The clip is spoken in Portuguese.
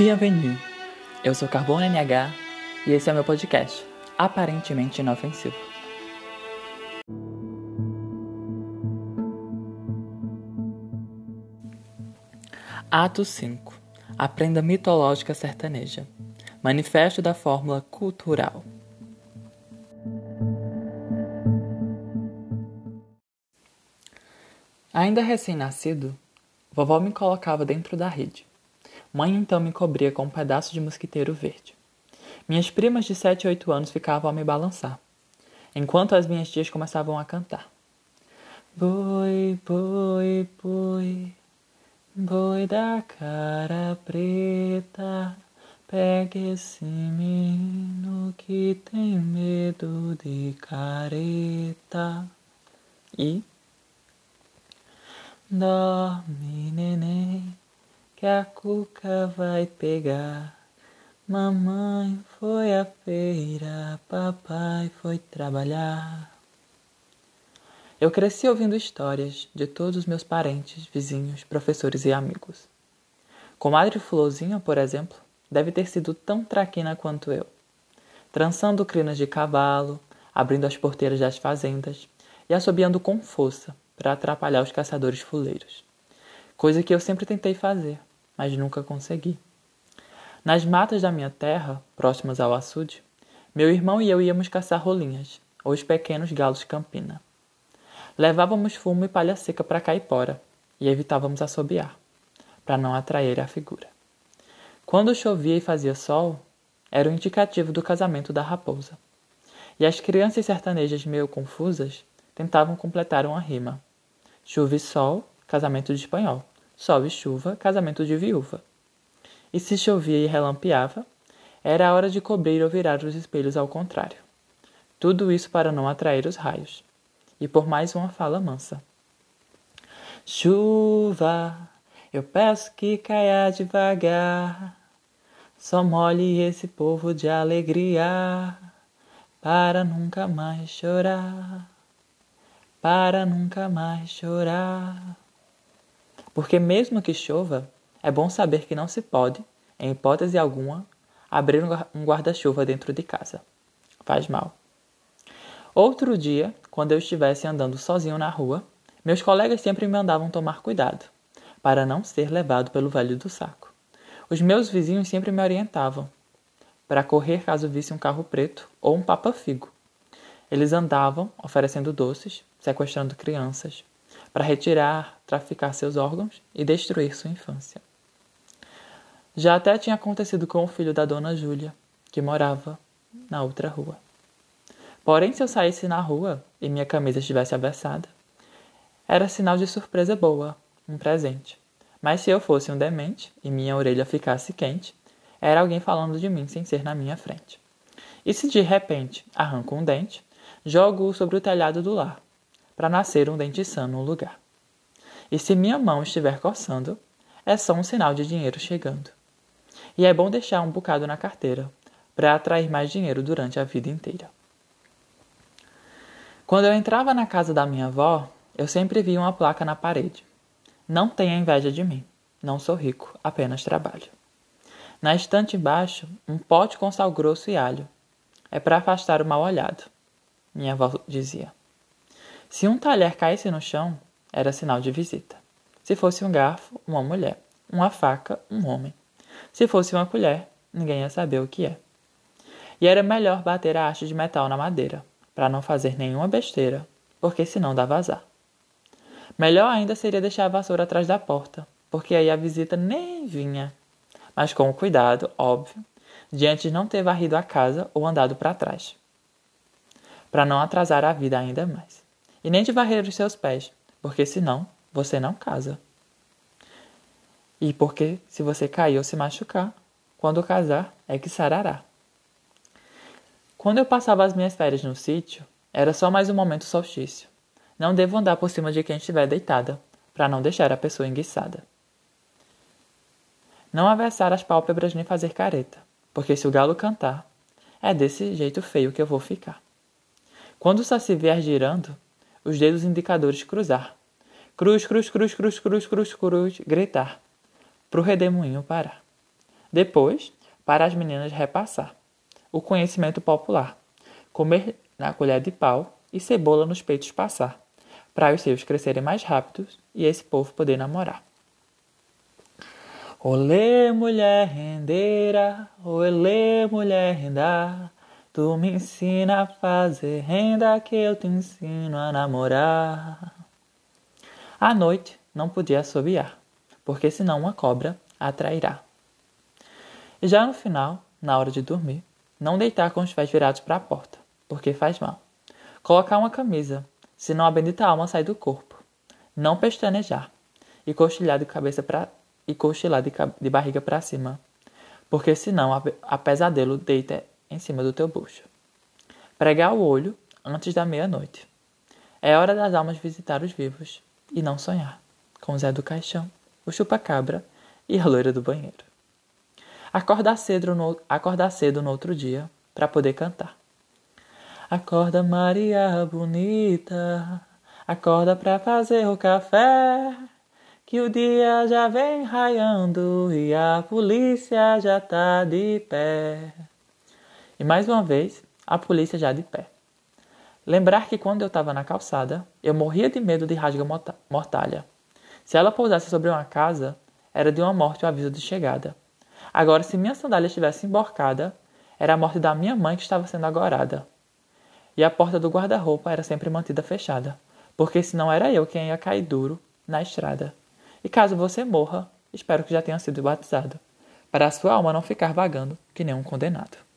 Bienvenue! Eu sou Carbono NH e esse é o meu podcast, aparentemente inofensivo. Ato 5 Aprenda Mitológica Sertaneja Manifesto da Fórmula Cultural Ainda recém-nascido, vovó me colocava dentro da rede. Mãe então me cobria com um pedaço de mosquiteiro verde. Minhas primas de sete e oito anos ficavam a me balançar, enquanto as minhas tias começavam a cantar. Boi, boi, boi, boi da cara preta, pega esse menino que tem medo de careta. E Dorme, neném, que a cuca vai pegar. Mamãe foi à feira, papai foi trabalhar. Eu cresci ouvindo histórias de todos os meus parentes, vizinhos, professores e amigos. Comadre Florzinha, por exemplo, deve ter sido tão traquina quanto eu, trançando crinas de cavalo, abrindo as porteiras das fazendas e assobiando com força para atrapalhar os caçadores fuleiros. Coisa que eu sempre tentei fazer, mas nunca consegui. Nas matas da minha terra, próximas ao açude, meu irmão e eu íamos caçar rolinhas, ou os pequenos galos campina. Levávamos fumo e palha seca para caipora e evitávamos assobiar, para não atrair a figura. Quando chovia e fazia sol, era o indicativo do casamento da raposa. E as crianças sertanejas meio confusas tentavam completar uma rima. Chuva e sol, casamento de espanhol. Sol e chuva, casamento de viúva. E se chovia e relampeava, era a hora de cobrir ou virar os espelhos ao contrário. Tudo isso para não atrair os raios. E por mais uma fala mansa. Chuva, eu peço que caia devagar. Só molhe esse povo de alegria, para nunca mais chorar para nunca mais chorar. Porque, mesmo que chova, é bom saber que não se pode, em hipótese alguma, abrir um guarda-chuva dentro de casa. Faz mal. Outro dia, quando eu estivesse andando sozinho na rua, meus colegas sempre me mandavam tomar cuidado, para não ser levado pelo velho do saco. Os meus vizinhos sempre me orientavam para correr caso visse um carro preto ou um papa-figo. Eles andavam oferecendo doces sequestrando crianças, para retirar, traficar seus órgãos e destruir sua infância. Já até tinha acontecido com o filho da dona Júlia, que morava na outra rua. Porém, se eu saísse na rua e minha camisa estivesse abertada, era sinal de surpresa boa, um presente. Mas se eu fosse um demente e minha orelha ficasse quente, era alguém falando de mim sem ser na minha frente. E se de repente arranco um dente, jogo-o sobre o telhado do lar, para nascer um dente sã no lugar. E se minha mão estiver coçando, é só um sinal de dinheiro chegando. E é bom deixar um bocado na carteira para atrair mais dinheiro durante a vida inteira. Quando eu entrava na casa da minha avó, eu sempre via uma placa na parede. Não tenha inveja de mim. Não sou rico, apenas trabalho. Na estante embaixo, um pote com sal grosso e alho. É para afastar o mal olhado, minha avó dizia. Se um talher caísse no chão, era sinal de visita. Se fosse um garfo, uma mulher. Uma faca, um homem. Se fosse uma colher, ninguém ia saber o que é. E era melhor bater a haste de metal na madeira, para não fazer nenhuma besteira, porque senão dava azar. Melhor ainda seria deixar a vassoura atrás da porta, porque aí a visita nem vinha. Mas com cuidado, óbvio, de não ter varrido a casa ou andado para trás. Para não atrasar a vida ainda mais e nem de varrer os seus pés, porque senão você não casa. E porque se você cair ou se machucar, quando casar é que sarará. Quando eu passava as minhas férias no sítio, era só mais um momento solstício. Não devo andar por cima de quem estiver deitada, para não deixar a pessoa enguiçada. Não avessar as pálpebras nem fazer careta, porque se o galo cantar, é desse jeito feio que eu vou ficar. Quando o saci vier girando, os dedos indicadores cruzar. Cruz, cruz, cruz, cruz, cruz, cruz, cruz, gritar. Pro redemoinho parar. Depois, para as meninas repassar o conhecimento popular, comer na colher de pau e cebola nos peitos passar, para os seus crescerem mais rápidos e esse povo poder namorar. Olê, mulher rendeira, olê, mulher renda, tu me ensina a fazer renda que eu te ensino a namorar. À noite não podia assobiar, porque senão uma cobra atrairá. E já no final, na hora de dormir, não deitar com os pés virados para a porta, porque faz mal. Colocar uma camisa, senão a bendita alma sai do corpo. Não pestanejar e cochilhar de cabeça para e cochilar de, de barriga para cima, porque senão a, a pesadelo deita em cima do teu bucho. Pregar o olho antes da meia-noite. É hora das almas visitar os vivos e não sonhar com o Zé do Caixão, o chupa-cabra e a loira do banheiro. Acordar cedo no, acordar cedo no outro dia para poder cantar. Acorda Maria bonita, acorda para fazer o café que o dia já vem raiando e a polícia já tá de pé. E mais uma vez, a polícia já de pé. Lembrar que quando eu estava na calçada, eu morria de medo de rasga mortalha. Se ela pousasse sobre uma casa, era de uma morte o aviso de chegada. Agora, se minha sandália estivesse emborcada, era a morte da minha mãe que estava sendo agorada. E a porta do guarda-roupa era sempre mantida fechada, porque senão era eu quem ia cair duro na estrada. E caso você morra, espero que já tenha sido batizado, para a sua alma não ficar vagando que nem um condenado.